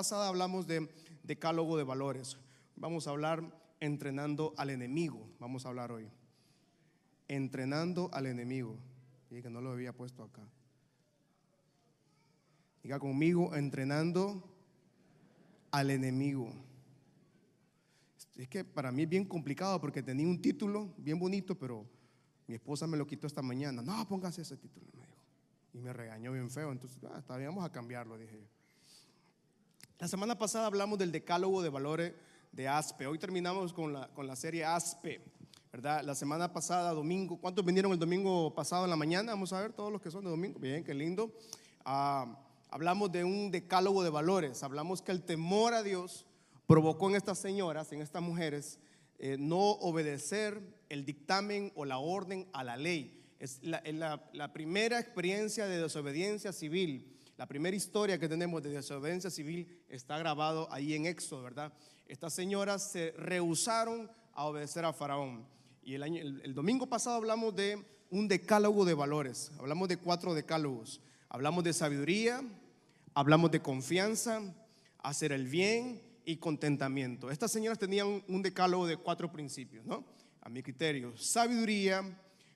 pasada hablamos de decálogo de valores. Vamos a hablar entrenando al enemigo. Vamos a hablar hoy. Entrenando al enemigo. Y que no lo había puesto acá. Diga conmigo, entrenando al enemigo. Es que para mí es bien complicado porque tenía un título bien bonito, pero mi esposa me lo quitó esta mañana. No, póngase ese título, me dijo. Y me regañó bien feo. Entonces, ah, vamos a cambiarlo, dije yo. La semana pasada hablamos del decálogo de valores de ASPE. Hoy terminamos con la, con la serie ASPE, ¿verdad? La semana pasada, domingo, ¿cuántos vinieron el domingo pasado en la mañana? Vamos a ver todos los que son de domingo. Bien, qué lindo. Ah, hablamos de un decálogo de valores. Hablamos que el temor a Dios provocó en estas señoras, en estas mujeres, eh, no obedecer el dictamen o la orden a la ley. Es la, la primera experiencia de desobediencia civil la primera historia que tenemos de desobediencia civil está grabado ahí en Éxodo, ¿verdad? Estas señoras se rehusaron a obedecer a Faraón. Y el, domingo pasado hablamos de un decálogo de valores. Hablamos de cuatro decálogos. Hablamos de sabiduría, hablamos de confianza, hacer el bien y contentamiento. Estas señoras tenían un decálogo de cuatro principios, ¿no? A mi criterio, sabiduría,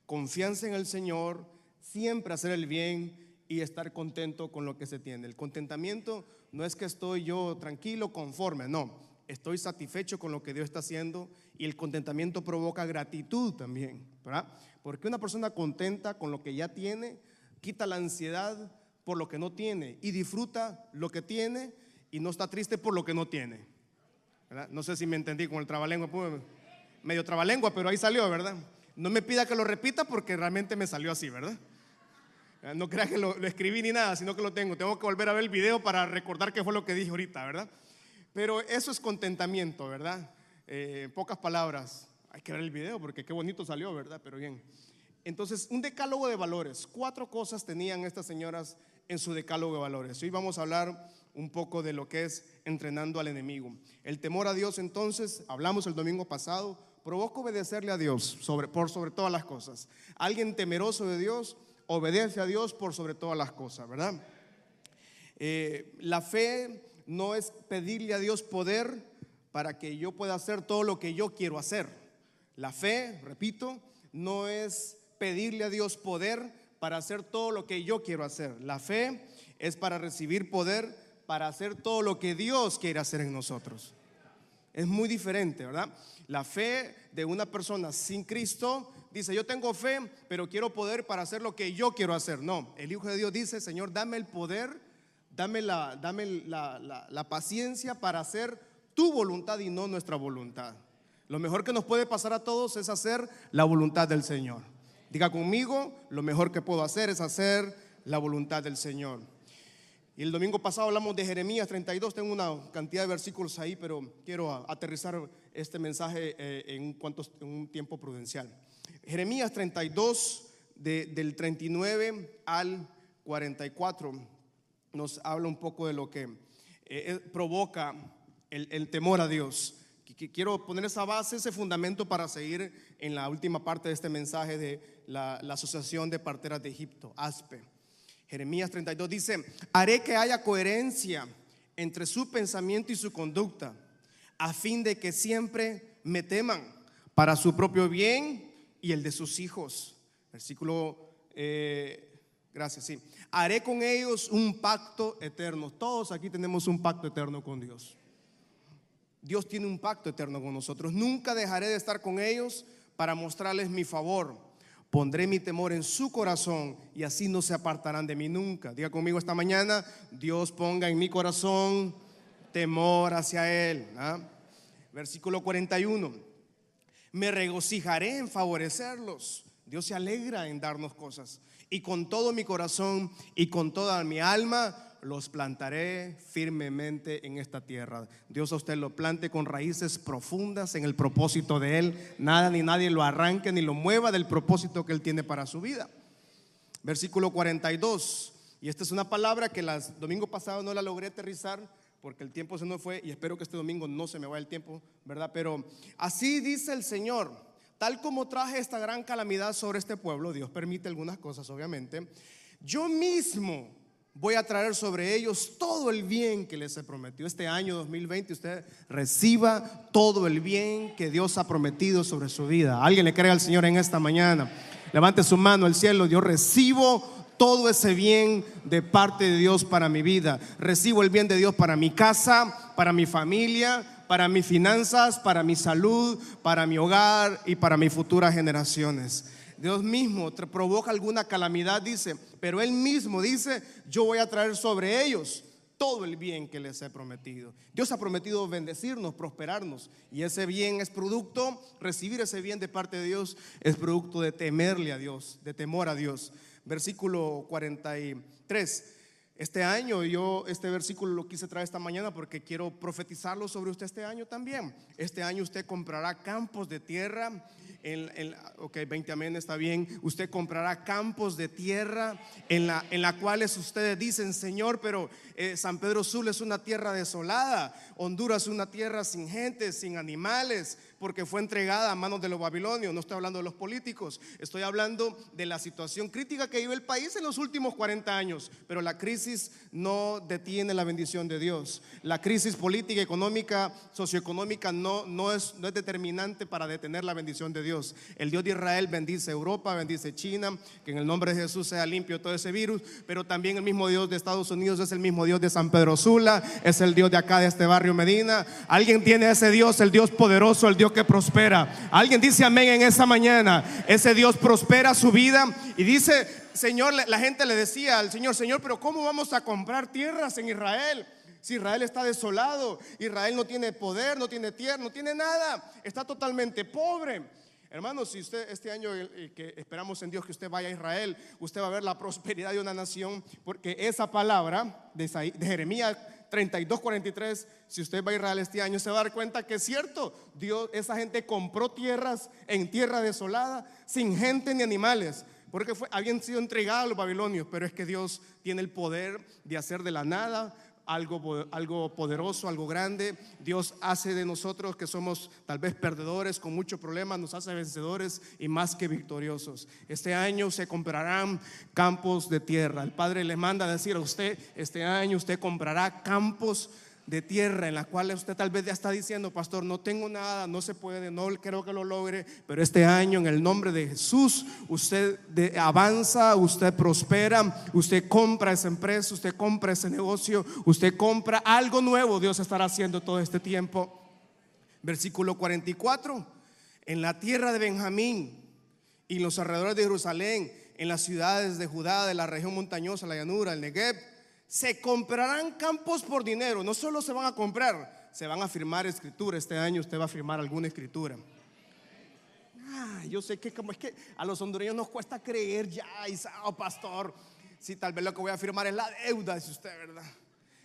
confianza en el Señor, siempre hacer el bien y estar contento con lo que se tiene. El contentamiento no es que estoy yo tranquilo, conforme, no. Estoy satisfecho con lo que Dios está haciendo y el contentamiento provoca gratitud también, ¿verdad? Porque una persona contenta con lo que ya tiene quita la ansiedad por lo que no tiene y disfruta lo que tiene y no está triste por lo que no tiene. ¿verdad? No sé si me entendí con el trabalengua, pues, medio trabalengua, pero ahí salió, ¿verdad? No me pida que lo repita porque realmente me salió así, ¿verdad? Ah, no creas que lo, escribí ni nada, sino que lo tengo. Tengo que volver a ver el video para recordar qué fue lo que dije ahorita, ¿verdad? Pero eso es contentamiento, ¿verdad? Eh, pocas palabras. Hay que ver el video porque qué bonito salió, ¿verdad? Pero bien. Entonces, un decálogo de valores. Cuatro cosas tenían estas señoras en su decálogo de valores. Hoy vamos a hablar un poco de lo que es entrenando al enemigo. El temor a Dios, entonces, hablamos el domingo pasado, provoca obedecerle a Dios por sobre todas las cosas. Alguien temeroso de Dios obedece a Dios por sobre todas las cosas, ¿verdad? Eh, la fe no es pedirle a Dios poder para que yo pueda hacer todo lo que yo quiero hacer. La fe, repito, no es pedirle a Dios poder para hacer todo lo que yo quiero hacer. La fe es para recibir poder para hacer todo lo que Dios quiere hacer en nosotros. Es muy diferente, ¿verdad? La fe de una persona sin Cristo dice, yo tengo fe, pero quiero poder para hacer lo que yo quiero hacer. No, el Hijo de Dios dice, Señor, dame el poder, dame la, dame la, paciencia para hacer tu voluntad y no nuestra voluntad. Lo mejor que nos puede pasar a todos es hacer la voluntad del Señor. Diga conmigo, lo mejor que puedo hacer es hacer la voluntad del Señor. Y el domingo pasado hablamos de Jeremías 32, tengo una cantidad de versículos ahí, pero quiero aterrizar este mensaje eh, en, en un tiempo prudencial. Jeremías 32, del 39 al 44, nos habla un poco de lo que eh, eh, provoca el, temor a Dios. Quiero poner esa base, ese fundamento para seguir en la última parte de este mensaje de la Asociación de Parteras de Egipto, ASPE. Jeremías 32 dice, haré que haya coherencia entre su pensamiento y su conducta, a fin de que siempre me teman para su propio bien y el de sus hijos. Versículo, eh, gracias, sí. Haré con ellos un pacto eterno. Todos aquí tenemos un pacto eterno con Dios. Dios tiene un pacto eterno con nosotros. Nunca dejaré de estar con ellos para mostrarles mi favor. Pondré mi temor en su corazón y así no se apartarán de mí nunca. Diga conmigo esta mañana, Dios ponga en mi corazón temor hacia Él. ¿ah? Versículo 41 me regocijaré en favorecerlos. Dios se alegra en darnos cosas. Y con todo mi corazón y con toda mi alma los plantaré firmemente en esta tierra. Dios a usted lo plante con raíces profundas en el propósito de Él. Nada ni nadie lo arranque ni lo mueva del propósito que Él tiene para su vida. Versículo 42. Y esta es una palabra que el domingo pasado no la logré aterrizar porque el tiempo se nos fue y espero que este domingo no se me vaya el tiempo, ¿verdad? Pero así dice el Señor, tal como traje esta gran calamidad sobre este pueblo, Dios permite algunas cosas, obviamente, yo mismo voy a traer sobre ellos todo el bien que les he prometido. Este año 2020 usted reciba todo el bien que Dios ha prometido sobre su vida. Alguien le cree al Señor en esta mañana. Levante su mano al cielo. Yo recibo todo ese bien de parte de Dios para mi vida. Recibo el bien de Dios para mi casa, para mi familia, para mis finanzas, para mi salud, para mi hogar y para mis futuras generaciones. Dios mismo provoca alguna calamidad, dice, pero Él mismo dice, yo voy a traer sobre ellos todo el bien que les he prometido. Dios ha prometido bendecirnos, prosperarnos, y ese bien es producto, recibir ese bien de parte de Dios es producto de temerle a Dios, de temor a Dios. Versículo 43. Este año yo este versículo lo quise traer esta mañana porque quiero profetizarlo sobre usted este año también. Este año usted comprará campos de tierra en, ok, 20 amén, está bien. Usted comprará campos de tierra en la, en la cuales ustedes dicen, Señor, pero eh, San Pedro Sul es una tierra desolada, Honduras es una tierra sin gente, sin animales, porque fue entregada a manos de los babilonios. No estoy hablando de los políticos, estoy hablando de la situación crítica que vive el país en los últimos 40 años. Pero la crisis no detiene la bendición de Dios. La crisis política, económica, socioeconómica no, no, es, no es determinante para detener la bendición de Dios. El Dios de Israel bendice Europa, bendice China, que en el nombre de Jesús sea limpio todo ese virus, pero también el mismo Dios de Estados Unidos es el mismo Dios de San Pedro Sula, es el Dios de acá de este barrio Medina. Alguien tiene ese Dios, el Dios poderoso, el Dios que prospera. Alguien dice amén en esa mañana. Ese Dios prospera su vida y dice, Señor, la gente le decía al Señor, Señor, pero ¿cómo vamos a comprar tierras en Israel? Si Israel está desolado, Israel no tiene poder, no tiene tierra, no tiene nada, está totalmente pobre. Hermanos, si usted este año que esperamos en Dios que usted vaya a Israel, usted va a ver la prosperidad de una nación, porque esa palabra de, Jeremías 32, 43, si usted va a Israel este año, se va a dar cuenta que es cierto, Dios, esa gente compró tierras en tierra desolada, sin gente ni animales, porque habían sido entregados a los babilonios, pero es que Dios tiene el poder de hacer de la nada algo, algo poderoso, algo grande. Dios hace de nosotros que somos tal vez perdedores con muchos problemas, nos hace vencedores y más que victoriosos. Este año se comprarán campos de tierra. El Padre le manda a decir a usted, este año usted comprará campos de tierra en la cual usted tal vez ya está diciendo, pastor, no tengo nada, no se puede, no creo que lo logre, pero este año en el nombre de Jesús usted avanza, usted prospera, usted compra esa empresa, usted compra ese negocio, usted compra algo nuevo, Dios estará haciendo todo este tiempo. Versículo 44, en la tierra de Benjamín y los alrededores de Jerusalén, en las ciudades de Judá, de la región montañosa, la llanura, el Negev, se comprarán campos por dinero. No solo se van a comprar, se van a firmar escritura. Este año usted va a firmar alguna escritura. Ah, yo sé que como es que a los hondureños nos cuesta creer ya, oh, pastor. Si tal vez lo que voy a firmar es la deuda, dice usted, ¿verdad?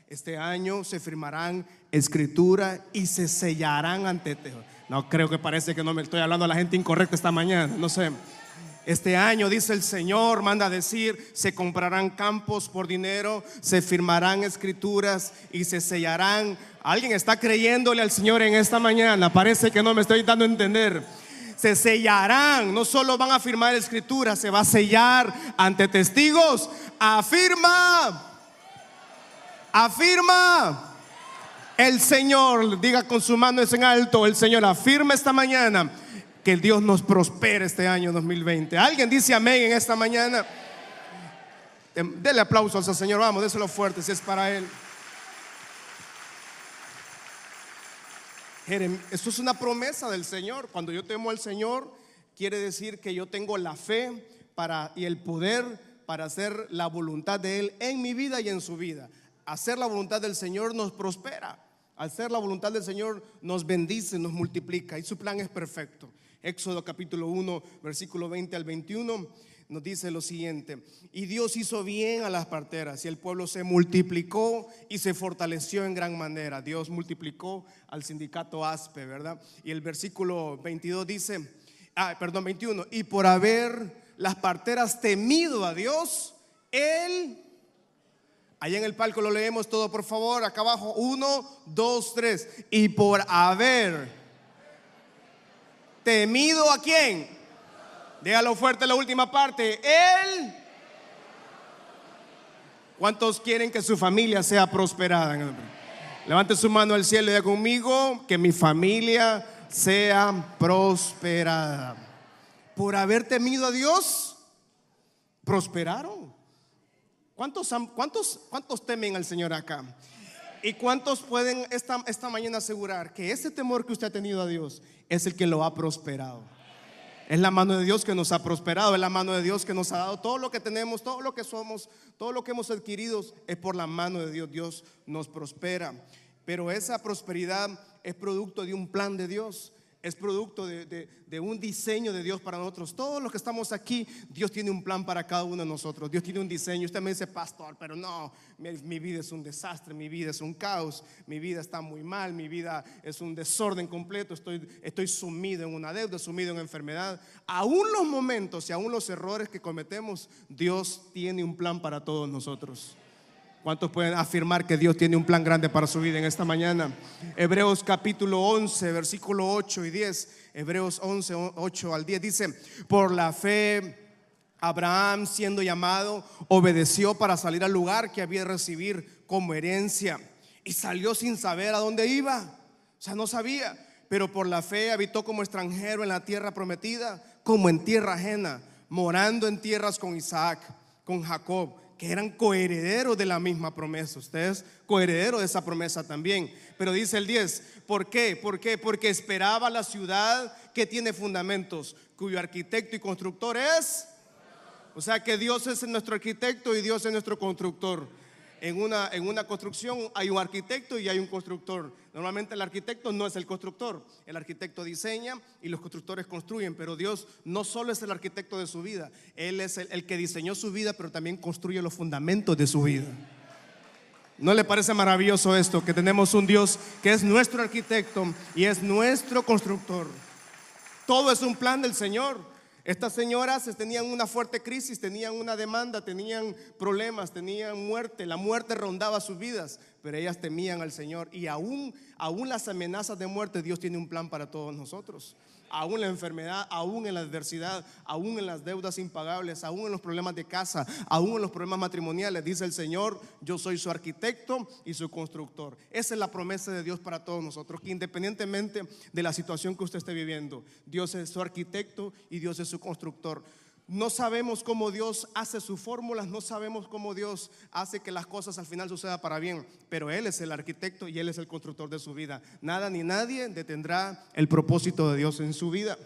Este año se firmarán escritura y se sellarán ante. No creo que parece que no me estoy hablando a la gente incorrecta esta mañana, no sé. Este año, dice el Señor, manda a decir, se comprarán campos por dinero, se firmarán escrituras y se sellarán. ¿Alguien está creyéndole al Señor en esta mañana? Parece que no me estoy dando a entender. Se sellarán, no solo van a firmar escrituras, se va a sellar ante testigos. Afirma, afirma. El Señor, diga con su mano en alto, el Señor afirma esta mañana que Dios nos prospere este año 2020. ¿Alguien dice amén en esta mañana? Em, dele aplauso al Señor, vamos, déselo fuerte si es para Él. Esto es una promesa del Señor. Cuando yo temo al Señor, quiere decir que yo tengo la fe para, y el poder para hacer la voluntad de Él en mi vida y en su vida. Hacer la voluntad del Señor nos prospera. Hacer la voluntad del Señor nos bendice, nos multiplica y su plan es perfecto. Éxodo capítulo 1, versículo 20 al 21 nos dice lo siguiente, y Dios hizo bien a las parteras y el pueblo se multiplicó y se fortaleció en gran manera. Dios multiplicó al sindicato ASPE, ¿verdad? Y el versículo 22 dice, ah, perdón, 21, y por haber las parteras temido a Dios, Él, allá en el palco lo leemos todo, por favor, acá abajo, uno, dos, tres, y por haber ¿Temido a quién? Dígalo fuerte la última parte. Él. ¿Cuántos quieren que su familia sea prosperada? Levante su mano al cielo y diga conmigo que mi familia sea prosperada. Por haber temido a Dios, prosperaron. ¿Cuántos, cuántos, cuántos temen al Señor acá? ¿Y cuántos pueden esta, esta mañana asegurar que ese temor que usted ha tenido a Dios es el que lo ha prosperado? Es la mano de Dios que nos ha prosperado, es la mano de Dios que nos ha dado todo lo que tenemos, todo lo que somos, todo lo que hemos adquirido es por la mano de Dios. Dios nos prospera. Pero esa prosperidad es producto de un plan de Dios es producto de, un diseño de Dios para nosotros. Todos los que estamos aquí, Dios tiene un plan para cada uno de nosotros. Dios tiene un diseño. Usted me dice, pastor, pero no, mi, vida es un desastre, mi vida es un caos, mi vida está muy mal, mi vida es un desorden completo, estoy, sumido en una deuda, sumido en enfermedad. Aún los momentos y aún los errores que cometemos, Dios tiene un plan para todos nosotros. ¿Cuántos pueden afirmar que Dios tiene un plan grande para su vida en esta mañana? Hebreos capítulo 11, versículo 8 y 10. Hebreos 11, 8 al 10 dice, por la fe Abraham siendo llamado obedeció para salir al lugar que había de recibir como herencia y salió sin saber a dónde iba. O sea, no sabía, pero por la fe habitó como extranjero en la tierra prometida, como en tierra ajena, morando en tierras con Isaac, con Jacob que eran coherederos de la misma promesa. Ustedes coherederos de esa promesa también. Pero dice el 10, ¿por qué? ¿Por qué? Porque esperaba la ciudad que tiene fundamentos, cuyo arquitecto y constructor es. O sea que Dios es nuestro arquitecto y Dios es nuestro constructor en una, en una construcción hay un arquitecto y hay un constructor. Normalmente el arquitecto no es el constructor. El arquitecto diseña y los constructores construyen, pero Dios no solo es el arquitecto de su vida, Él es el, que diseñó su vida, pero también construye los fundamentos de su vida. ¿No le parece maravilloso esto? Que tenemos un Dios que es nuestro arquitecto y es nuestro constructor. Todo es un plan del Señor. Estas señoras tenían una fuerte crisis, tenían una demanda, tenían problemas, tenían muerte. La muerte rondaba sus vidas, pero ellas temían al Señor. Y aún, aún las amenazas de muerte, Dios tiene un plan para todos nosotros aún en la enfermedad, aún en la adversidad, aún en las deudas impagables, aún en los problemas de casa, aún en los problemas matrimoniales. Dice el Señor, yo soy su arquitecto y su constructor. Esa es la promesa de Dios para todos nosotros, que independientemente de la situación que usted esté viviendo, Dios es su arquitecto y Dios es su constructor. No sabemos cómo Dios hace sus fórmulas, no sabemos cómo Dios hace que las cosas al final sucedan para bien, pero Él es el arquitecto y Él es el constructor de su vida. Nada ni nadie detendrá el propósito de Dios en su vida.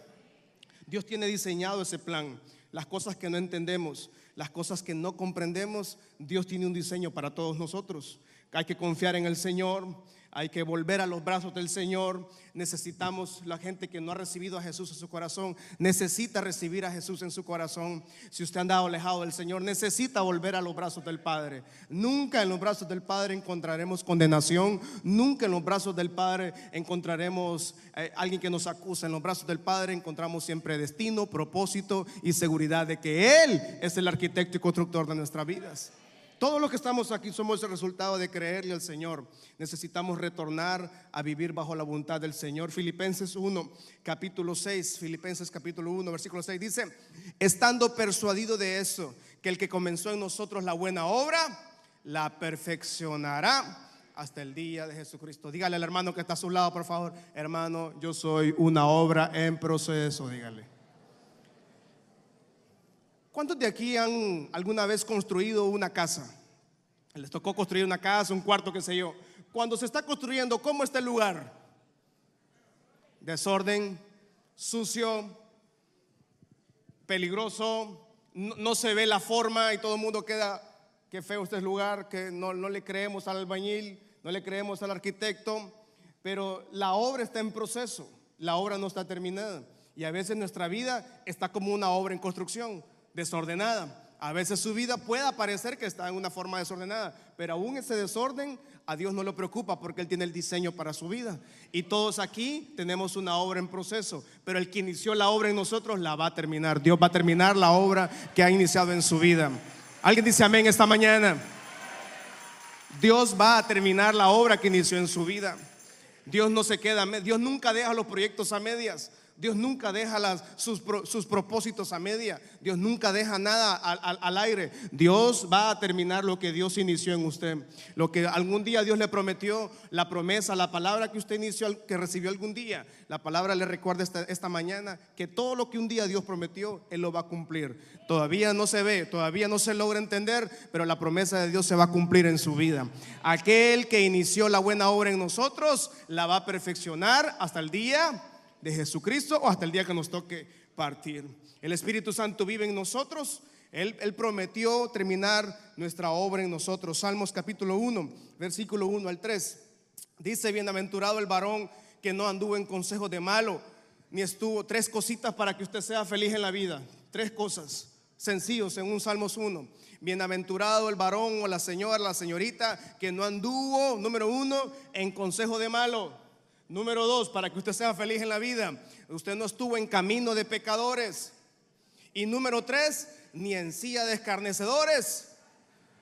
Dios tiene diseñado ese plan. Las cosas que no entendemos, las cosas que no comprendemos, Dios tiene un diseño para todos nosotros. Hay que confiar en el Señor, hay que volver a los brazos del Señor. Necesitamos, la gente que no ha recibido a Jesús en su corazón, necesita recibir a Jesús en su corazón. Si usted ha andado alejado del Señor, necesita volver a los brazos del Padre. Nunca en los brazos del Padre encontraremos condenación, nunca en los brazos del Padre encontraremos eh, alguien que nos acusa. En los brazos del Padre encontramos siempre destino, propósito y seguridad de que Él es el arquitecto y constructor de nuestras vidas. Todos los que estamos aquí somos el resultado de creerle al Señor. Necesitamos retornar a vivir bajo la voluntad del Señor. Filipenses 1, capítulo 6, Filipenses capítulo 1, versículo 6 dice, estando persuadido de eso, que el que comenzó en nosotros la buena obra, la perfeccionará hasta el día de Jesucristo. Dígale al hermano que está a su lado, por favor, hermano, yo soy una obra en proceso, dígale. ¿Cuántos de aquí han alguna vez construido una casa? Les tocó construir una casa, un cuarto, qué sé yo. Cuando se está construyendo, ¿cómo está el lugar? Desorden, sucio, peligroso, no, se ve la forma y todo el mundo queda, qué feo este lugar, que no, no le creemos al albañil, no le creemos al arquitecto, pero la obra está en proceso, la obra no está terminada. Y a veces nuestra vida está como una obra en construcción desordenada. A veces su vida puede parecer que está en una forma desordenada, pero aún ese desorden a Dios no le preocupa porque Él tiene el diseño para su vida. Y todos aquí tenemos una obra en proceso, pero el que inició la obra en nosotros la va a terminar. Dios va a terminar la obra que ha iniciado en su vida. ¿Alguien dice amén esta mañana? Dios va a terminar la obra que inició en su vida. Dios no se queda, Dios nunca deja los proyectos a medias. Dios nunca deja sus, propósitos a media. Dios nunca deja nada al, aire. Dios va a terminar lo que Dios inició en usted. Lo que algún día Dios le prometió, la promesa, la palabra que usted inició, que recibió algún día. La palabra le recuerda esta mañana que todo lo que un día Dios prometió, Él lo va a cumplir. Todavía no se ve, todavía no se logra entender, pero la promesa de Dios se va a cumplir en su vida. Aquel que inició la buena obra en nosotros, la va a perfeccionar hasta el día de Jesucristo o hasta el día que nos toque partir. El Espíritu Santo vive en nosotros. Él, prometió terminar nuestra obra en nosotros. Salmos capítulo 1, versículo 1 al 3. Dice, bienaventurado el varón que no anduvo en consejo de malo, ni estuvo. Tres cositas para que usted sea feliz en la vida. Tres cosas sencillos en un Salmos 1. Bienaventurado el varón o la señora, la señorita que no anduvo, número uno, en consejo de malo. Número dos, para que usted sea feliz en la vida, usted no estuvo en camino de pecadores. Y número tres, ni en silla de escarnecedores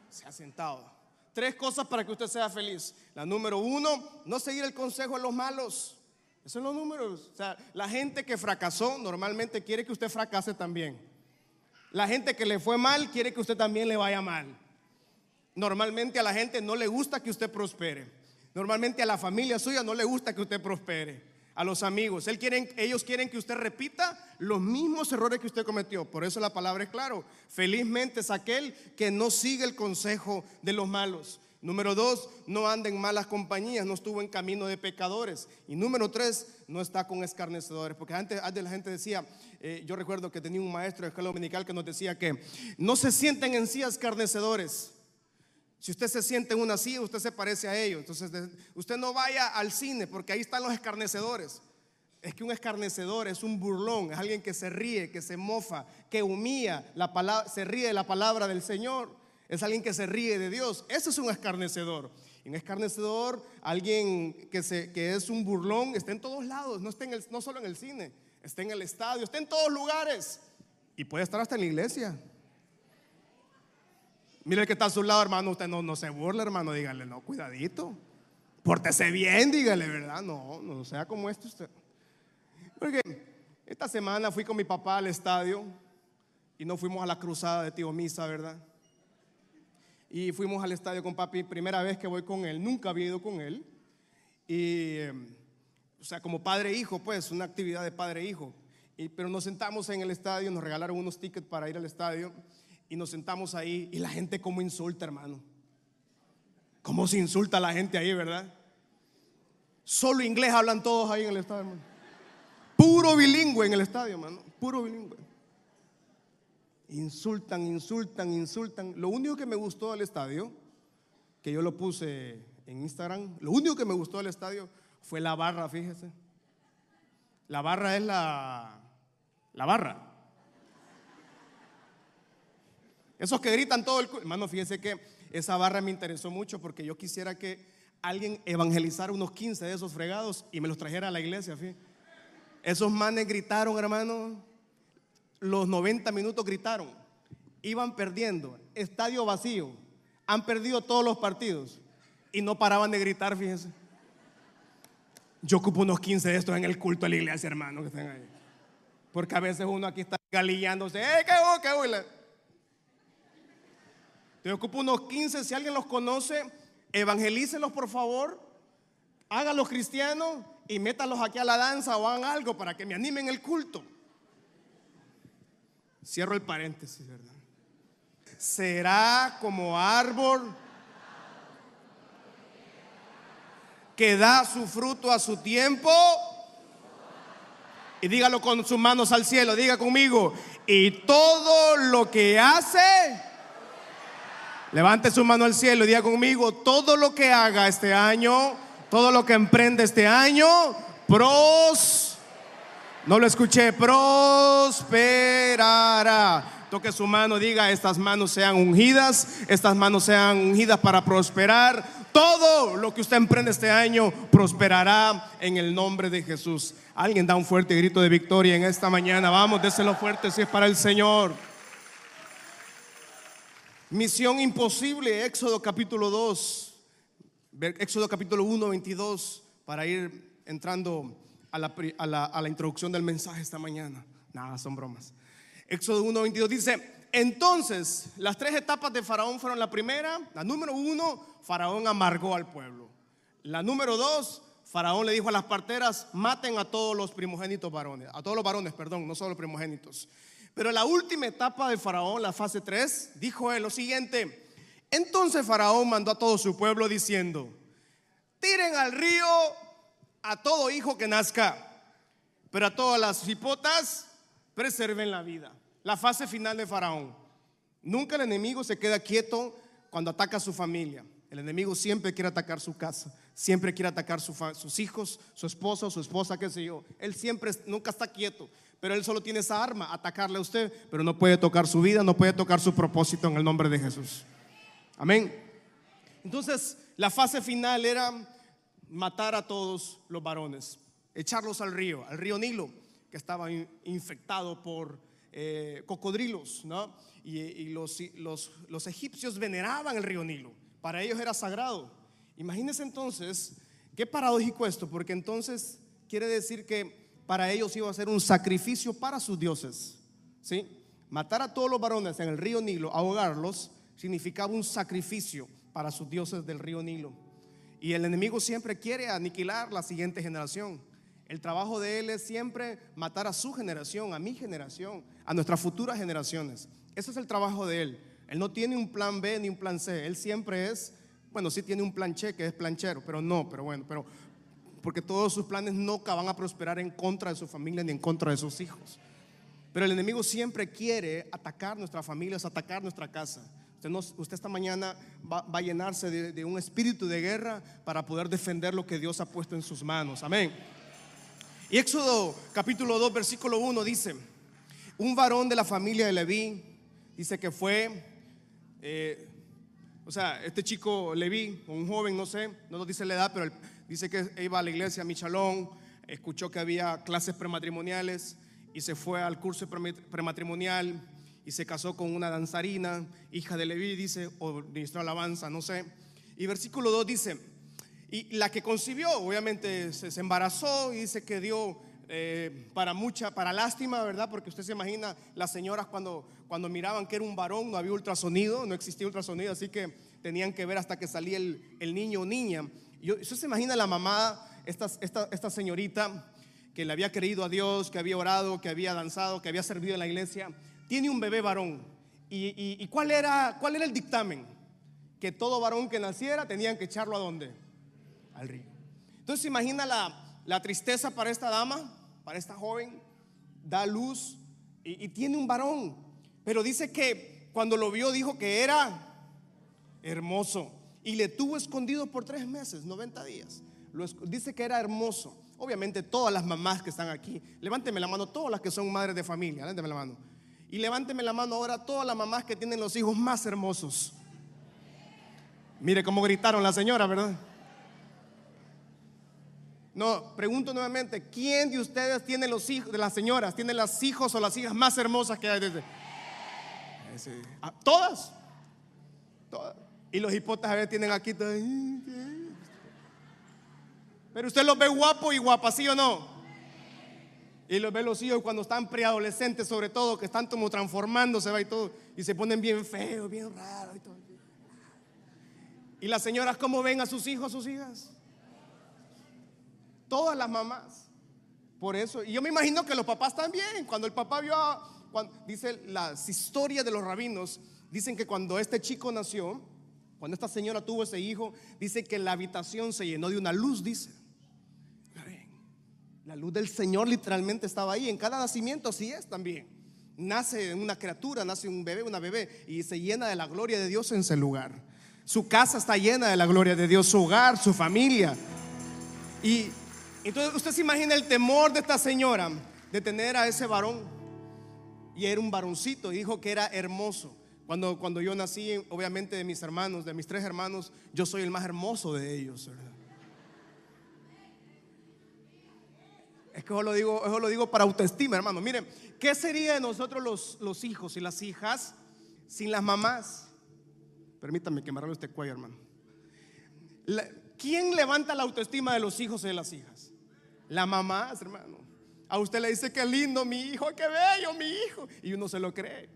se ha sentado. Tres cosas para que usted sea feliz. La número uno, no seguir el consejo de los malos. Esos son los números. O sea, la gente que fracasó normalmente quiere que usted fracase también. La gente que le fue mal quiere que usted también le vaya mal. Normalmente a la gente no le gusta que usted prospere. Normalmente a la familia suya no le gusta que usted prospere. A los amigos, ellos quieren que usted repita los mismos errores que usted cometió. Por eso la palabra es claro. Felizmente es aquel que no sigue el consejo de los malos. Número dos, no anda en malas compañías, no estuvo en camino de pecadores. Y número tres, no está con escarnecedores. Porque antes, antes la gente decía, eh, yo recuerdo que tenía un maestro de escuela dominical que nos decía que no se sienten en sí escarnecedores. Si usted se siente en una silla, usted se parece a ellos. Entonces, usted no vaya al cine porque ahí están los escarnecedores. Es que un escarnecedor es un burlón, es alguien que se ríe, que se mofa, que humilla, la palabra, se ríe de la palabra del Señor. Es alguien que se ríe de Dios. Ese es un escarnecedor. Un escarnecedor, alguien que, es un burlón, está en todos lados, no, está en no solo en el cine, está en el estadio, está en todos lugares. Y puede estar hasta en la iglesia. Mire el que está a su lado, hermano. Usted no, no se burla, hermano. Dígale, no, cuidadito. Pórtese bien, dígale, ¿verdad? No, no sea como esto usted. Porque esta semana fui con mi papá al estadio y no fuimos a la cruzada de Tío Misa, ¿verdad? Y fuimos al estadio con papi, primera vez que voy con él, nunca había ido con él. Y, o sea, como padre e pues, una actividad de padre e pero nos sentamos en el estadio, nos regalaron unos tickets para ir al estadio y nos sentamos ahí y la gente como insulta, hermano. ¿Cómo se insulta a la gente ahí, verdad? Solo inglés hablan todos ahí en el estadio, hermano. Puro bilingüe en el estadio, hermano. Puro bilingüe. Insultan, insultan, insultan. Lo único que me gustó del estadio, que yo lo puse en Instagram, lo único que me gustó del estadio fue la barra, fíjese. La barra es la, la barra. Esos que gritan todo el... Hermano, fíjese que esa barra me interesó mucho porque yo quisiera que alguien evangelizara unos 15 de esos fregados y me los trajera a la iglesia. Esos manes gritaron, hermano. Los 90 minutos gritaron. Iban perdiendo. Estadio vacío. Han perdido todos los partidos. Y no paraban de gritar, fíjense. Yo ocupo unos 15 de estos en el culto de la iglesia, hermano, que están ahí. Porque a veces uno aquí está galillándose. ¡Eh, qué qué te ocupo unos 15, si alguien los conoce, evangelícelos por favor, háganlos cristianos y métalos aquí a la danza o hagan algo para que me animen el culto. Cierro el paréntesis, ¿verdad? Será como árbol que da su fruto a su tiempo. Y dígalo con sus manos al cielo, diga conmigo. Y todo lo que hace Levante su mano al cielo y diga conmigo, todo lo que haga este año, todo lo que emprende este año, pros, no lo escuché, prosperará. Toque su mano, diga, estas manos sean ungidas, estas manos sean ungidas para prosperar. Todo lo que usted emprende este año prosperará en el nombre de Jesús. Alguien da un fuerte grito de victoria en esta mañana. Vamos, déselo fuerte si es para el Señor. Misión imposible, Éxodo capítulo 2, Éxodo capítulo 1, 22, para ir entrando a la, introducción del mensaje esta mañana. Nada, son bromas. Éxodo 1.22 dice, entonces las tres etapas de Faraón fueron la primera, la número uno, Faraón amargó al pueblo. La número dos, Faraón le dijo a las parteras, maten a todos los primogénitos varones, a todos los varones, perdón, no solo primogénitos. Pero la última etapa de Faraón, la fase 3, dijo él lo siguiente, entonces Faraón mandó a todo su pueblo diciendo, tiren al río a todo hijo que nazca, pero a todas las hipotas preserven la vida. La fase final de Faraón. Nunca el enemigo se queda quieto cuando ataca a su familia. El enemigo siempre quiere atacar su casa, siempre quiere atacar sus hijos, su esposo, su esposa, qué sé yo. Él siempre, nunca está quieto, pero él solo tiene esa arma, atacarle a usted, pero no puede tocar su vida, no puede tocar su propósito en el nombre de Jesús. Amén. Entonces, la fase final era matar a todos los varones, echarlos al río, al río Nilo, que estaba in- infectado por eh, cocodrilos, ¿no? Y, los- los egipcios veneraban el río Nilo, para ellos era sagrado. Imagínense entonces, qué paradójico esto, porque entonces quiere decir que para ellos iba a ser un sacrificio para sus dioses, ¿sí? Matar a todos los varones en el río Nilo, ahogarlos, significaba un sacrificio para sus dioses del río Nilo. Y el enemigo siempre quiere aniquilar la siguiente generación. El trabajo de él es siempre matar a su generación, a mi generación, a nuestras futuras generaciones. Ese es el trabajo de él. Él no tiene un plan B ni un plan C. Él siempre es, bueno, sí tiene un plan che que es planchero, pero no, pero bueno, pero porque todos sus planes nunca van a prosperar en contra de su familia ni en contra de sus hijos. Pero el enemigo siempre quiere atacar nuestras familias, atacar nuestra casa. Usted, no- usted esta mañana va, va a llenarse de, de un espíritu de guerra para poder defender lo que Dios ha puesto en sus manos. Amén. Y Éxodo capítulo 2, versículo 1 dice, un varón de la familia de Leví, dice que fue, eh, o sea, este chico Leví, un joven, no sé, no nos dice la edad, pero él dice que iba a la iglesia a Michalón, escuchó que había clases prematrimoniales y se fue al curso prematrimonial y se casó con una danzarina, hija de Leví, dice, o ministró alabanza, no sé. Y versículo 2 dice, y la que concibió, obviamente, se, se embarazó y dice que dio eh, para mucha, para lástima, ¿verdad? Porque usted se imagina las señoras cuando, cuando miraban que era un varón, no había ultrasonido, no existía ultrasonido, así que tenían que ver hasta que salía el, el niño o niña. Yo- usted se imagina la mamá, esta, esta, esta señorita que le había creído a Dios, que había orado, que había danzado, que había servido en la iglesia, tiene un bebé varón. ¿Y, y- cuál, era, cuál era el dictamen? Que todo varón que naciera tenían que echarlo a dónde? al río. Entonces, ¿se imagina la, la tristeza para esta dama, para esta joven, da luz y tiene un varón, pero dice que cuando lo vio dijo que era hermoso y le tuvo escondido por tres meses, 90 días. Lo dice que era hermoso. Obviamente todas las mamás que están aquí, levánteme la mano, todas las que son madres de familia, levánteme la mano. Y levánteme la mano ahora todas las mamás que tienen los hijos más hermosos. Mire cómo gritaron la señora, ¿verdad? No, pregunto nuevamente, ¿quién de ustedes tiene los hijos, de las señoras, tiene las hijos o las hijas más hermosas que hay desde? Ah, Todas. Todas. Y los hipotas a veces tienen aquí Pero usted los ve guapos y guapas, ¿sí o no? Y los ve los hijos cuando están preadolescentes, sobre todo, que están como transformándose, y todo, y se ponen bien feos, bien raros y todo. Y las señoras, ¿cómo ven a sus hijos, a sus hijas? Todas las mamás. Por eso, y yo me imagino que los papás también, cuando el papá vio, a, dice las historias de los rabinos, dicen que cuando este chico nació, cuando esta señora tuvo ese hijo, dice que la habitación se llenó de una luz, dice. La luz del Señor literalmente estaba ahí, en cada nacimiento así es también. Nace una criatura, nace un bebé, una bebé, y se llena de la gloria de Dios en ese lugar. Su casa está llena de la gloria de Dios, su hogar, su familia. Y entonces usted se imagina el temor de esta señora de tener a ese varón. Y era un varoncito, y dijo que era hermoso. Cuando, cuando yo nací, obviamente de mis hermanos, de mis tres hermanos, yo soy el más hermoso de ellos. ¿verdad? Es que eso lo digo, eso lo digo para autoestima, hermano. Miren, ¿qué sería de nosotros los, los hijos y las hijas sin las mamás? Permítame que me arregle este cuello, hermano. ¿Quién levanta la autoestima de los hijos y de las hijas? La mamá, hermano. A usted le dice, qué lindo mi hijo, qué bello mi hijo. Y uno se lo cree.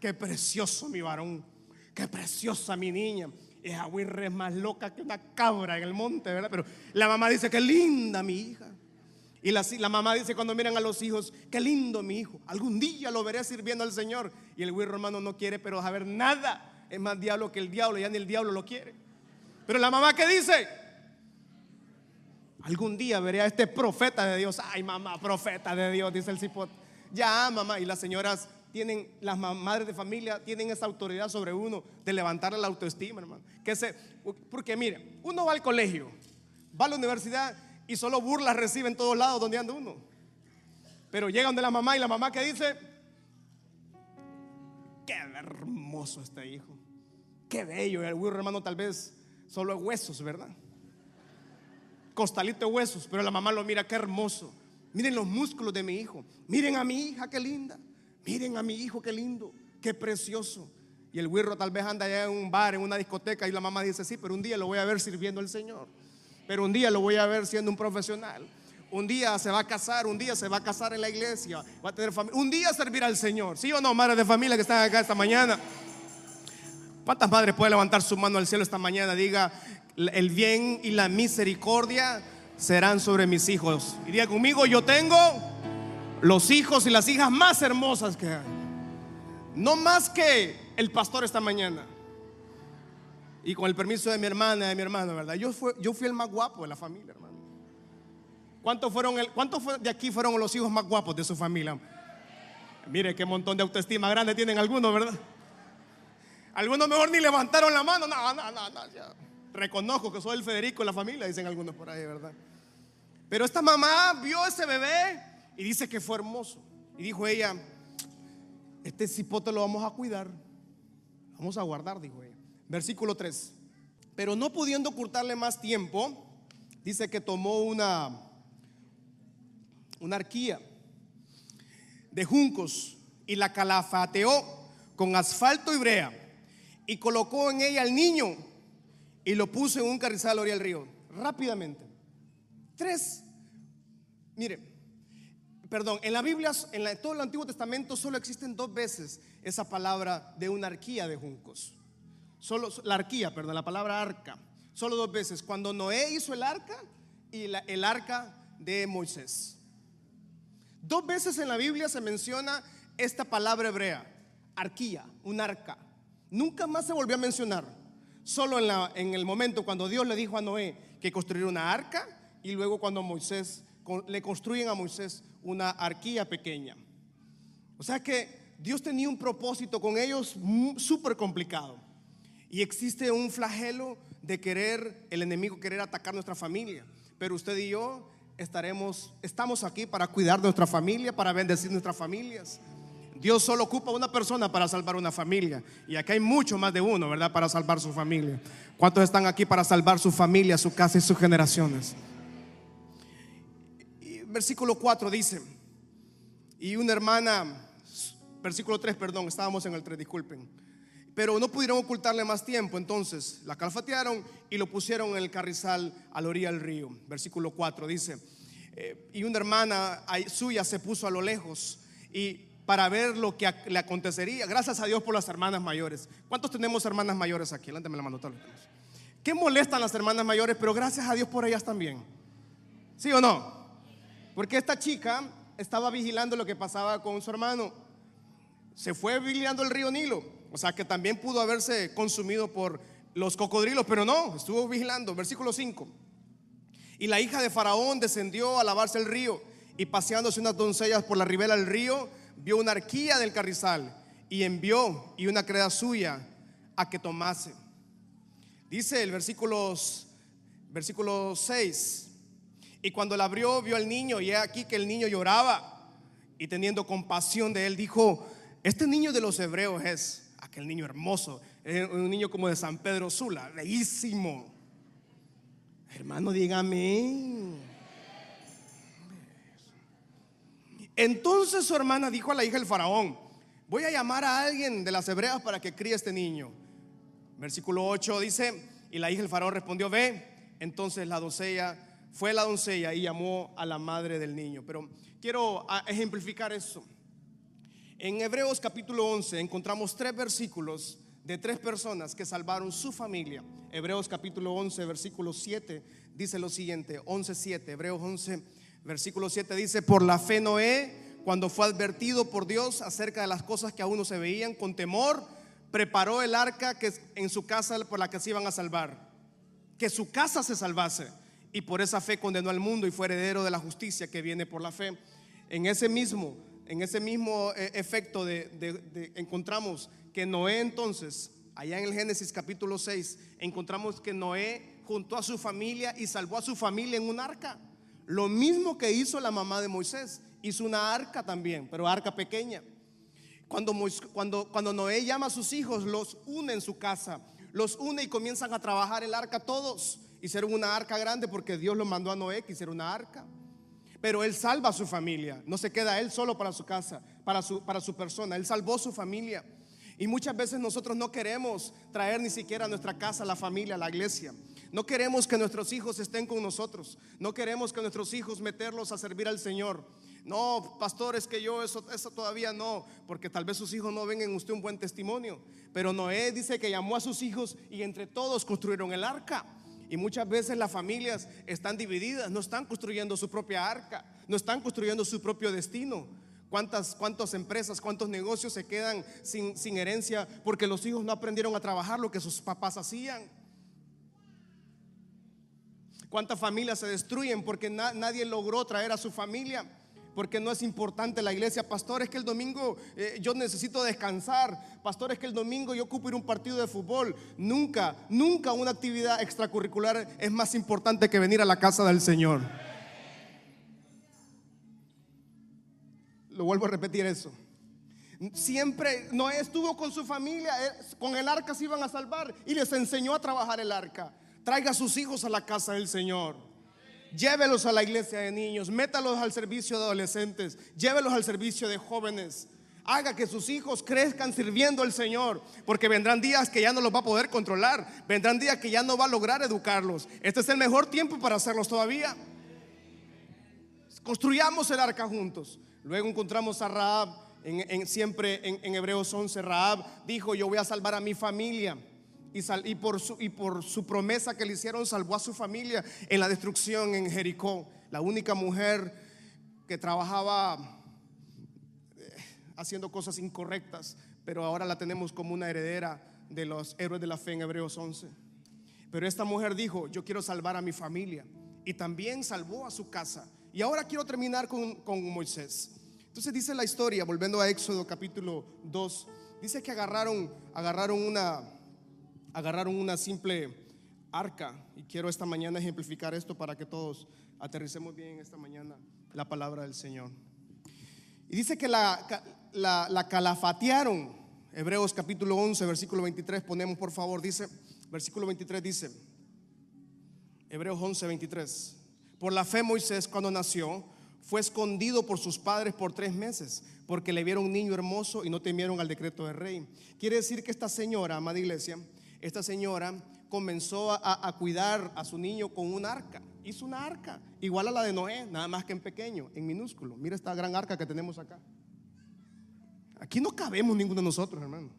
Qué precioso mi varón. Qué preciosa mi niña. Esa Wirre es más loca que una cabra en el monte, ¿verdad? Pero la mamá dice, qué linda mi hija. Y la, la, mamá dice cuando miran a los hijos, qué lindo mi hijo, algún día lo veré sirviendo al Señor. Y el güey hermano no quiere, pero saber nada es más diablo que el diablo, ya ni el diablo lo quiere. Pero la mamá, ¿qué dice? Algún día veré a este profeta de Dios. Ay, mamá, profeta de Dios, dice el cipote. Ya, mamá. Y las señoras tienen, las madres de familia tienen esa autoridad sobre uno de levantar la autoestima, hermano. Que se, porque mire, uno va al colegio, va a la universidad y solo burlas recibe en todos lados donde anda uno. Pero llegan de la mamá y la mamá que dice, qué hermoso este hijo, qué bello. El burro hermano tal vez solo es huesos, ¿verdad? Costalito de huesos, pero la mamá lo mira, qué hermoso. Miren los músculos de mi hijo, miren a mi hija, qué linda. Miren a mi hijo, qué lindo, qué precioso. Y el güirro tal vez anda allá en un bar, en una discoteca, y la mamá dice, sí, pero un día lo voy a ver sirviendo al Señor pero un día lo voy a ver siendo un profesional. Un día se va a casar, un día se va a casar en la iglesia, va a tener familia. Un día servirá al Señor. ¿Sí o no, madres de familia que están acá esta mañana? ¿Cuántas madres pueden levantar su mano al cielo esta mañana? Diga, el bien y la misericordia serán sobre mis hijos. Diga conmigo, yo tengo los hijos y las hijas más hermosas que hay. No más que el pastor esta mañana. Y con el permiso de mi hermana de mi hermano, ¿verdad? Yo, fui, yo fui el más guapo de la familia, hermano. ¿Cuántos, fueron el, ¿Cuántos de aquí fueron los hijos más guapos de su familia? Mire qué montón de autoestima grande tienen algunos, ¿verdad? Algunos mejor ni levantaron la mano. No, no, no, no. Reconozco que soy el Federico de la familia, dicen algunos por ahí, ¿verdad? Pero esta mamá vio ese bebé y dice que fue hermoso. Y dijo ella, este cipote lo vamos a cuidar. Vamos a guardar, dijo ella. Versículo 3. Pero no pudiendo ocultarle más tiempo, dice que tomó una, una arquía de juncos y la calafateó con asfalto y brea y colocó en ella al niño y lo puso en un carrizal orilla del río. Rápidamente. Tres. Mire, perdón, en la Biblia, en todo el Antiguo Testamento solo existen dos veces esa palabra de una arquía de juncos. Solo la arquía, perdón, la palabra arca. Solo dos veces. Cuando Noé hizo el arca y el arca de Moisés. Dos veces en la Biblia se menciona esta palabra hebrea, arquía, un arca. Nunca más se volvió a mencionar. Solo en, en el momento cuando Dios le dijo a Noé que construyera una arca y luego cuando Moisés le construyen a Moisés una arquía pequeña. O sea que Dios tenía un propósito con ellos súper complicado. Y existe un flagelo de querer, el enemigo querer atacar nuestra familia. Pero usted y yo estaremos, estamos aquí para cuidar nuestra familia, para bendecir nuestras familias. Dios solo ocupa una persona para salvar una familia. Y aquí hay mucho más de uno, ¿verdad? Para salvar su familia. ¿Cuántos están aquí para salvar su familia, su casa y sus generaciones? Versículo 4 dice, y una hermana, versículo 3, perdón, estábamos en el 3, disculpen pero no pudieron ocultarle más tiempo. Entonces la calfatearon y lo pusieron en el carrizal a la orilla del río. Versículo 4 dice, eh, y una hermana suya se puso a lo lejos y para ver lo que le acontecería. Gracias a Dios por las hermanas mayores. ¿Cuántos tenemos hermanas mayores aquí? Levántame la mano. ¿Qué molestan las hermanas mayores? Pero gracias a Dios por ellas también. ¿Sí o no? Porque esta chica estaba vigilando lo que pasaba con su hermano. Se fue vigilando el río Nilo o sea que también pudo haberse consumido por los cocodrilos, pero no, estuvo vigilando. Versículo 5. Y la hija de Faraón descendió a lavarse el río y paseándose unas doncellas por la ribera del río, vio una arquía del carrizal y envió y una creda suya a que tomase. Dice el versículo, versículo 6. Y cuando la abrió, vio al niño y he aquí que el niño lloraba. Y teniendo compasión de él, dijo, este niño de los hebreos es aquel niño hermoso, un niño como de San Pedro Sula, bellísimo. Hermano, dígame. Entonces su hermana dijo a la hija del faraón, voy a llamar a alguien de las hebreas para que críe este niño. Versículo 8 dice, y la hija del faraón respondió, ve. Entonces la doncella Fue la doncella y llamó a la madre del niño. Pero quiero ah, ejemplificar eso. En Hebreos capítulo 11 encontramos tres versículos de tres personas que salvaron su familia. Hebreos capítulo 11, versículo 7 dice lo siguiente, 11, 7, Hebreos 11, versículo 7 dice, por la fe Noé, cuando fue advertido por Dios acerca de las cosas que aún no se veían, con temor, preparó el arca que en su casa por la que se iban a salvar, que su casa se salvase, y por esa fe condenó al mundo y fue heredero de la justicia que viene por la fe. En ese mismo en ese mismo eh, efecto de, encontramos que Noé entonces, allá en el Génesis capítulo 6, encontramos que Noé juntó a su familia y salvó a su familia en un arca. Lo mismo que hizo la mamá de Moisés, hizo una arca también, pero arca pequeña. Cuando, cuando, cuando Noé llama a sus hijos, los une en su casa, los une y comienzan a trabajar el arca todos. Hicieron una arca grande porque Dios lo mandó a Noé que hiciera una arca. Pero Él salva a su familia. No se queda Él solo para su casa, para su, para su persona. Él salvó su familia. Y muchas veces nosotros no queremos traer ni siquiera a nuestra casa, la familia, la iglesia. No queremos que nuestros hijos estén con nosotros. No queremos que nuestros hijos meterlos a servir al Señor. No, pastor, es que yo eso, eso todavía no, porque tal vez sus hijos no ven en usted un buen testimonio. Pero Noé dice que llamó a sus hijos y entre todos construyeron el arca. Y muchas veces las familias están divididas, no están construyendo su propia arca, no están construyendo su propio destino. ¿Cuántas, cuántas empresas, cuántos negocios se quedan sin, sin herencia porque los hijos no aprendieron a trabajar lo que sus papás hacían? ¿Cuántas familias se destruyen porque nadie logró traer a su familia? Porque no es importante la iglesia. Pastor, es que el domingo eh, yo necesito descansar. Pastor, es que el domingo yo ocupo ir un partido de fútbol. Nunca, nunca una actividad extracurricular es más importante que venir a la casa del Señor. Lo vuelvo a repetir eso. Siempre Noé estuvo con su familia, eh, con el arca se iban a salvar y les enseñó a trabajar el arca. Traiga a sus hijos a la casa del Señor. Llévelos a la iglesia de niños, métalos al servicio de adolescentes, llévelos al servicio de jóvenes. Haga que sus hijos crezcan sirviendo al Señor, porque vendrán días que ya no los va a poder controlar, vendrán días que ya no va a lograr educarlos. Este es el mejor tiempo para hacerlos todavía. Construyamos el arca juntos. Luego encontramos a Raab, en, siempre en, en Hebreos 11, Raab dijo, yo voy a salvar a mi familia y, por su, y por su promesa que le hicieron salvó a su familia en la destrucción en Jericó. La única mujer que trabajaba eh, haciendo cosas incorrectas, pero ahora la tenemos como una heredera de los héroes de la fe en Hebreos 11. Pero esta mujer dijo, yo quiero salvar a mi familia y también salvó a su casa. Y ahora quiero terminar con, con Moisés. Entonces dice la historia, volviendo a Éxodo capítulo 2, dice que agarraron, agarraron una, agarraron una simple arca. Y quiero esta mañana ejemplificar esto para que todos aterricemos bien esta mañana la palabra del Señor. Y dice que la, la, calafatearon. Hebreos capítulo 11, versículo 23, ponemos por favor, dice, versículo 23 dice, Hebreos 11, 23, por la fe Moisés cuando nació fue escondido por sus padres por tres meses, porque le vieron un niño hermoso y no temieron al decreto del rey. Quiere decir que esta señora, amada iglesia, esta señora comenzó a, cuidar a su niño con un arca. Hizo una arca igual a la de Noé, nada más que en pequeño, en minúsculo. Mira esta gran arca que tenemos acá. Aquí no cabemos ninguno de nosotros, hermano.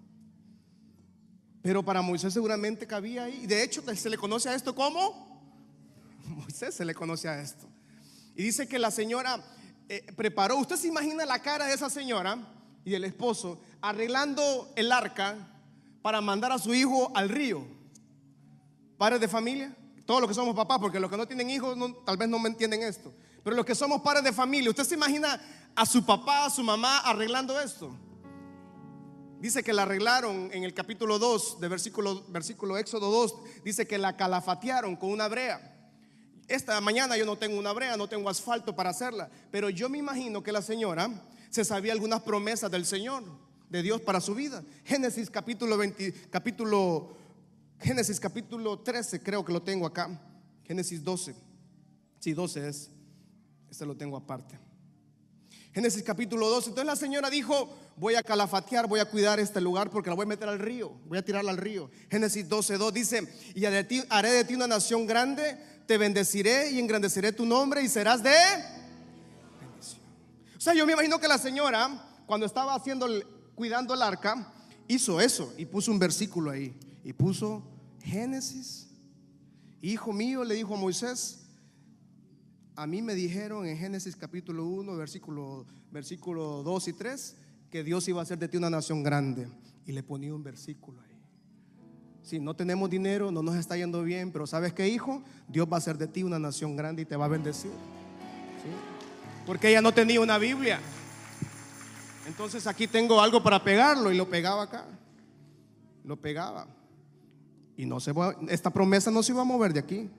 Pero para Moisés seguramente cabía ahí. Y de hecho se le conoce a esto como Moisés se le conoce a esto. Y dice que la señora eh, preparó. Usted se imagina la cara de esa señora y el esposo arreglando el arca para mandar a su hijo al río. Padres de familia, todos los que somos papás, porque los que no tienen hijos tal vez no me entienden esto. Pero los que somos padres de familia, ¿usted se imagina a su papá, a su mamá arreglando esto? Dice que la arreglaron en el capítulo 2 de versículo, versículo Éxodo 2, dice que la calafatearon con una brea. Esta mañana yo no tengo una brea, no tengo asfalto para hacerla, pero yo me imagino que la señora se sabía algunas promesas del Señor de Dios para su vida. Génesis capítulo 20, capítulo Génesis capítulo 13, creo que lo tengo acá. Génesis 12. Sí, 12 es. Este lo tengo aparte. Génesis capítulo 12. Entonces la señora dijo, voy a calafatear, voy a cuidar este lugar porque la voy a meter al río, voy a tirarla al río. Génesis 12, 2 dice, y haré de ti una nación grande, te bendeciré y engrandeceré tu nombre y serás de bendición. O sea, yo me imagino que la señora, cuando estaba haciendo, cuidando el arca, hizo eso y puso un versículo ahí. Y puso Génesis. Hijo mío, le dijo a Moisés, a mí me dijeron en Génesis capítulo 1, versículo, versículo 2 y 3, que Dios iba a hacer de ti una nación grande. Y le ponía un versículo ahí. Si no tenemos dinero, no nos está yendo bien, pero ¿sabes qué, hijo? Dios va a hacer de ti una nación grande y te va a bendecir. Porque ella no tenía una Biblia. Entonces aquí tengo algo para pegarlo y lo pegaba acá. Lo pegaba. Y no se esta promesa no se iba a mover de aquí.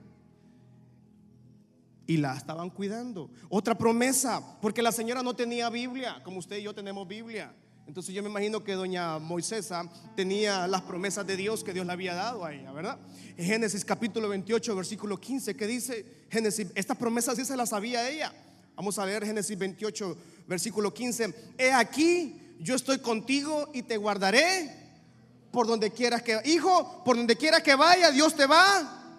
Y la estaban cuidando. Otra promesa, porque la señora no tenía Biblia, como usted y yo tenemos Biblia. Entonces yo me imagino que doña Moisesa tenía las promesas de Dios que Dios le había dado a ella, ¿verdad? En Génesis capítulo 28, versículo 15, que dice Génesis, estas promesas sí se las sabía ella. Vamos a leer Génesis 28, versículo 15. He aquí, yo estoy contigo y te guardaré por donde quieras que, hijo, por donde quiera que vaya, Dios te va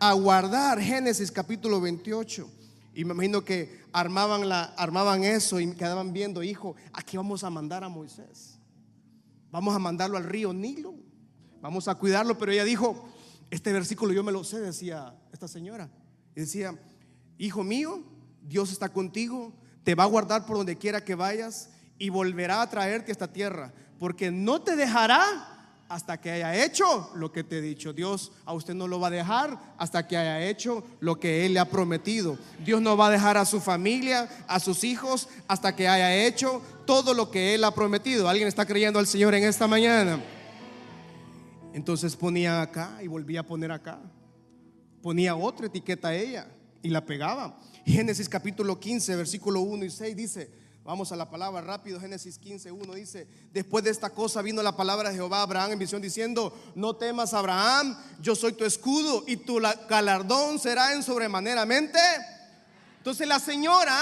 a guardar. Génesis capítulo 28. Y me imagino que armaban, la, armaban eso y quedaban viendo, hijo, aquí vamos a mandar a Moisés. Vamos a mandarlo al río Nilo. Vamos a cuidarlo. Pero ella dijo, este versículo yo me lo sé, decía esta señora. Y decía, hijo mío, Dios está contigo, te va a guardar por donde quiera que vayas y volverá a traerte a esta tierra, porque no te dejará hasta que haya hecho lo que te he dicho. Dios a usted no lo va a dejar hasta que haya hecho lo que Él le ha prometido. Dios no va a dejar a su familia, a sus hijos, hasta que haya hecho todo lo que Él ha prometido. ¿Alguien está creyendo al Señor en esta mañana? Entonces ponía acá y volvía a poner acá. Ponía otra etiqueta a ella y la pegaba. Génesis capítulo 15, versículo 1 y 6 dice, Vamos a la palabra rápido, Génesis 15, 1 dice, después de esta cosa vino la palabra de Jehová a Abraham en visión diciendo, no temas Abraham, yo soy tu escudo y tu galardón será en sobremaneramente. Entonces la señora,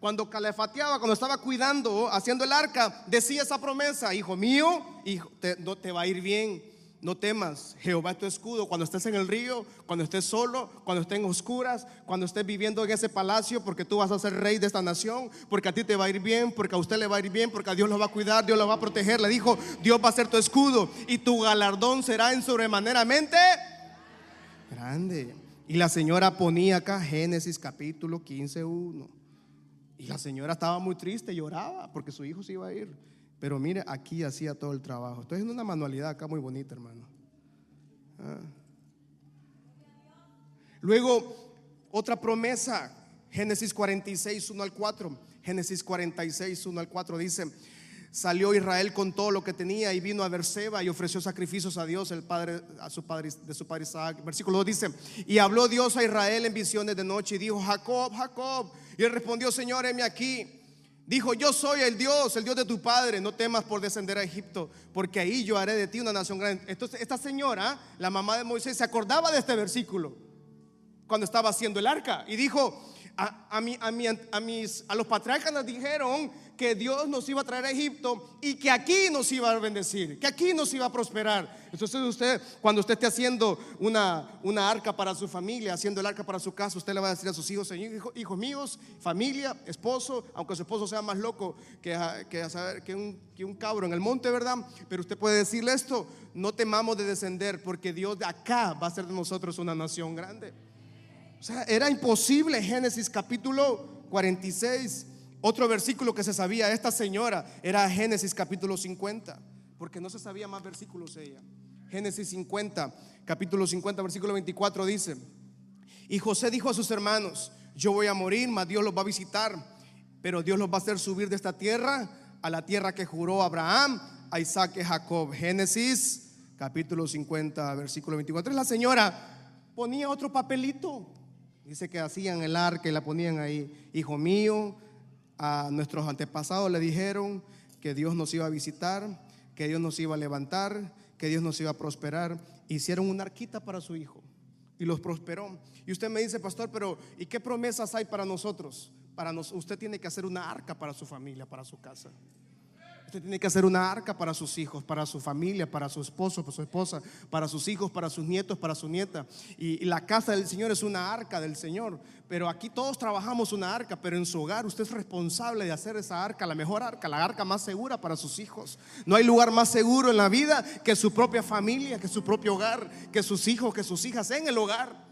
cuando calefateaba, cuando estaba cuidando, haciendo el arca, decía esa promesa, hijo mío, hijo, te, no te va a ir bien no temas, Jehová es tu escudo. Cuando estés en el río, cuando estés solo, cuando estés en oscuras, cuando estés viviendo en ese palacio, porque tú vas a ser rey de esta nación, porque a ti te va a ir bien, porque a usted le va a ir bien, porque a Dios lo va a cuidar, Dios lo va a proteger. Le dijo, Dios va a ser tu escudo y tu galardón será en sobremaneramente grande. Y la señora ponía acá Génesis capítulo 15, 1. Y la señora estaba muy triste, lloraba porque su hijo se iba a ir. Pero mire, aquí hacía todo el trabajo. Estoy haciendo una manualidad acá muy bonita, hermano. Ah. Luego, otra promesa, Génesis 46, 1 al 4. Génesis 46, 1 al 4 dice, salió Israel con todo lo que tenía y vino a Berseba y ofreció sacrificios a Dios, el padre, a su padre, de su padre Isaac. Versículo 2 dice, y habló Dios a Israel en visiones de noche y dijo, Jacob, Jacob. Y él respondió, Señor, heme aquí. Dijo, yo soy el Dios, el Dios de tu padre, no temas por descender a Egipto, porque ahí yo haré de ti una nación grande. Entonces, esta señora, la mamá de Moisés, se acordaba de este versículo cuando estaba haciendo el arca y dijo, a, a, a, mis, a los patriarcas nos dijeron que Dios nos iba a traer a Egipto y que aquí nos iba a bendecir, que aquí nos iba a prosperar. Entonces usted, cuando usted esté haciendo una, una arca para su familia, haciendo el arca para su casa, usted le va a decir a sus hijos, hijo, hijos míos, familia, esposo, aunque su esposo sea más loco que, que, que, un, que un cabro en el monte, ¿verdad? Pero usted puede decirle esto, no temamos de descender porque Dios de acá va a ser de nosotros una nación grande. O sea, era imposible Génesis capítulo 46. Otro versículo que se sabía esta señora era Génesis capítulo 50, porque no se sabía más versículos ella. Génesis 50, capítulo 50, versículo 24 dice, y José dijo a sus hermanos, yo voy a morir, mas Dios los va a visitar, pero Dios los va a hacer subir de esta tierra a la tierra que juró Abraham, a Isaac y Jacob. Génesis capítulo 50, versículo 24. La señora ponía otro papelito Dice que hacían el arca y la ponían ahí. Hijo mío, a nuestros antepasados le dijeron que Dios nos iba a visitar, que Dios nos iba a levantar, que Dios nos iba a prosperar. Hicieron una arquita para su hijo y los prosperó. Y usted me dice, pastor, pero ¿y qué promesas hay para nosotros? Para nos, usted tiene que hacer una arca para su familia, para su casa. Usted tiene que hacer una arca para sus hijos, para su familia, para su esposo, para su esposa, para sus hijos, para sus nietos, para su nieta. Y, la casa del Señor es una arca del Señor. Pero aquí todos trabajamos una arca, pero en su hogar usted es responsable de hacer esa arca, la mejor arca, la arca más segura para sus hijos. No hay lugar más seguro en la vida que su propia familia, que su propio hogar, que sus hijos, que sus hijas en el hogar.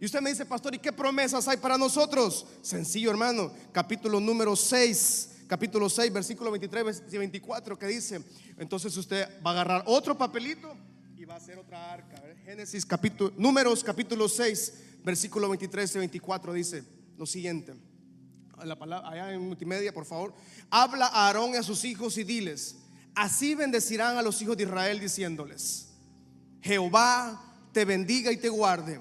Y usted me dice, pastor, ¿y qué promesas hay para nosotros? Sencillo, hermano. Capítulo número 6 capítulo 6, versículo 23 y 24, que dice, entonces usted va a agarrar otro papelito y va a hacer otra arca. Génesis capítulo, números capítulo 6, versículo 23 y 24 dice lo siguiente. La palabra, allá en multimedia, por favor. Habla a Aarón y a sus hijos y diles, así bendecirán a los hijos de Israel diciéndoles, Jehová te bendiga y te guarde.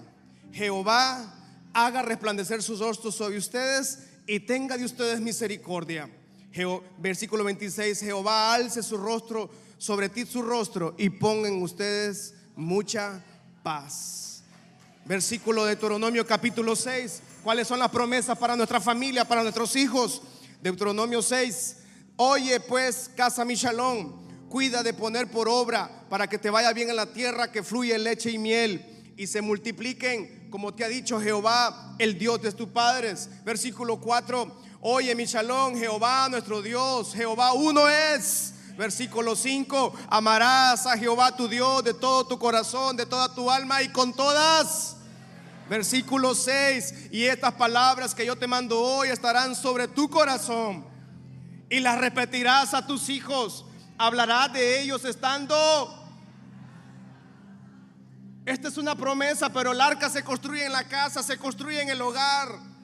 Jehová haga resplandecer sus rostros sobre ustedes y tenga de ustedes misericordia versículo 26, Jehová alce su rostro sobre ti su rostro y ponga en ustedes mucha paz. Versículo de Deuteronomio capítulo 6, ¿cuáles son las promesas para nuestra familia, para nuestros hijos? Deuteronomio 6, oye pues casa mi shalom, cuida de poner por obra para que te vaya bien en la tierra que fluye leche y miel y se multipliquen como te ha dicho Jehová, el Dios de tus padres. Versículo 4, Oye, mi shalom, Jehová nuestro Dios, Jehová uno es. Versículo 5, amarás a Jehová tu Dios de todo tu corazón, de toda tu alma y con todas. Versículo 6, y estas palabras que yo te mando hoy estarán sobre tu corazón y las repetirás a tus hijos. Hablarás de ellos estando... Esta es una promesa, pero el arca se construye en la casa, se construye en el hogar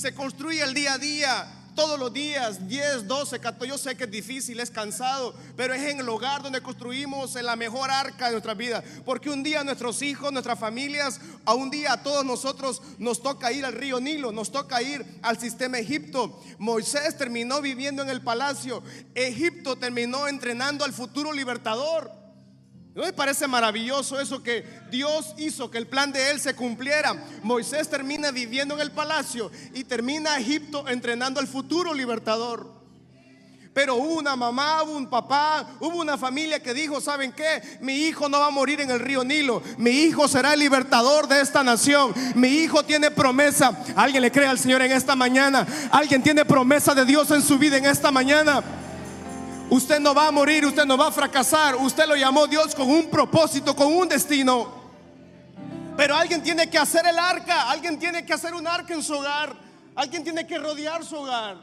se construye el día a día, todos los días, 10, 12, 14. Yo sé que es difícil, es cansado, pero es en el hogar donde construimos la mejor arca de nuestra vida. Porque un día nuestros hijos, nuestras familias, a un día a todos nosotros nos toca ir al río Nilo, nos toca ir al sistema Egipto. Moisés terminó viviendo en el palacio, Egipto terminó entrenando al futuro libertador. ¿No me parece maravilloso eso que Dios hizo que el plan de él se cumpliera? Moisés termina viviendo en el palacio y termina Egipto entrenando al futuro libertador. Pero hubo una mamá, hubo un papá, hubo una familia que dijo, ¿saben qué? Mi hijo no va a morir en el río Nilo. Mi hijo será el libertador de esta nación. Mi hijo tiene promesa. ¿Alguien le cree al Señor en esta mañana? ¿Alguien tiene promesa de Dios en su vida en esta mañana? Usted no va a morir, usted no va a fracasar. Usted lo llamó Dios con un propósito, con un destino. Pero alguien tiene que hacer el arca, alguien tiene que hacer un arca en su hogar, alguien tiene que rodear su hogar.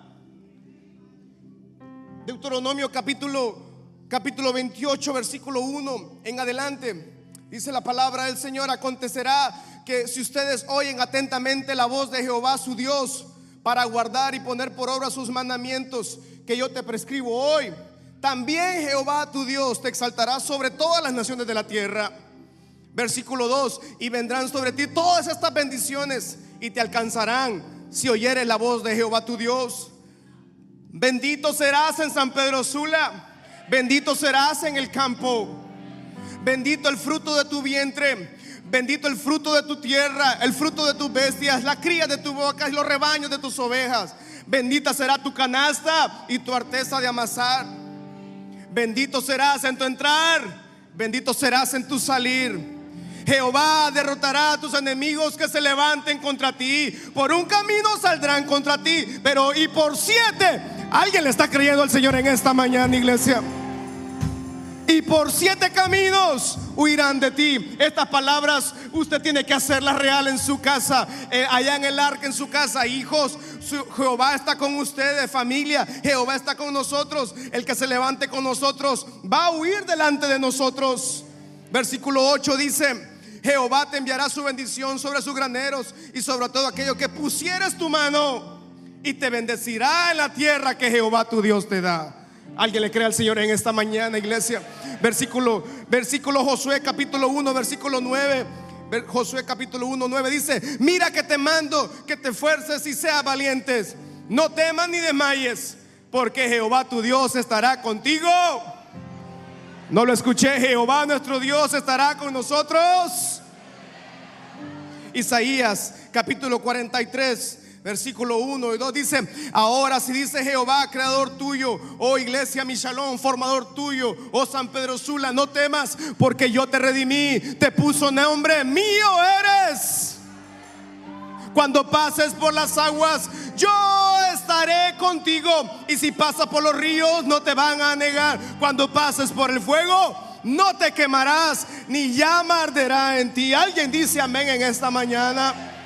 Deuteronomio capítulo capítulo 28 versículo 1 en adelante. Dice la palabra del Señor, acontecerá que si ustedes oyen atentamente la voz de Jehová su Dios para guardar y poner por obra sus mandamientos que yo te prescribo hoy, también Jehová tu Dios te exaltará sobre todas las naciones de la tierra. Versículo 2, y vendrán sobre ti todas estas bendiciones y te alcanzarán si oyeres la voz de Jehová tu Dios. Bendito serás en San Pedro Sula, bendito serás en el campo, bendito el fruto de tu vientre, bendito el fruto de tu tierra, el fruto de tus bestias, la cría de tu boca y los rebaños de tus ovejas. Bendita será tu canasta y tu arteza de amasar. Bendito serás en tu entrar, bendito serás en tu salir. Jehová derrotará a tus enemigos que se levanten contra ti. Por un camino saldrán contra ti, pero y por siete. Alguien le está creyendo al Señor en esta mañana, iglesia y por siete caminos huirán de ti. Estas palabras usted tiene que hacerlas real en su casa, eh, allá en el arca en su casa. Hijos, Jehová está con ustedes, familia. Jehová está con nosotros. El que se levante con nosotros va a huir delante de nosotros. Versículo 8 dice. Jehová te enviará su bendición sobre sus graneros y sobre todo aquello que pusieres tu mano y te bendecirá en la tierra que Jehová tu Dios te da. Alguien le cree al Señor en esta mañana, iglesia. Versículo, versículo Josué capítulo 1, versículo 9. Josué capítulo 1, 9 dice, mira que te mando que te fuerces y seas valientes. No temas ni desmayes, porque Jehová tu Dios estará contigo. No lo escuché, Jehová nuestro Dios estará con nosotros. Isaías capítulo 43 versículo 1 y 2 dice, ahora si dice Jehová, creador tuyo, oh iglesia Michalón, formador tuyo, oh San Pedro Sula, no temas porque yo te redimí, te puso nombre, mío eres. Cuando pases por las aguas, yo estaré contigo. Y si pasas por los ríos, no te van a negar. Cuando pases por el fuego, no te quemarás, ni llama arderá en ti. Alguien dice amén en esta mañana.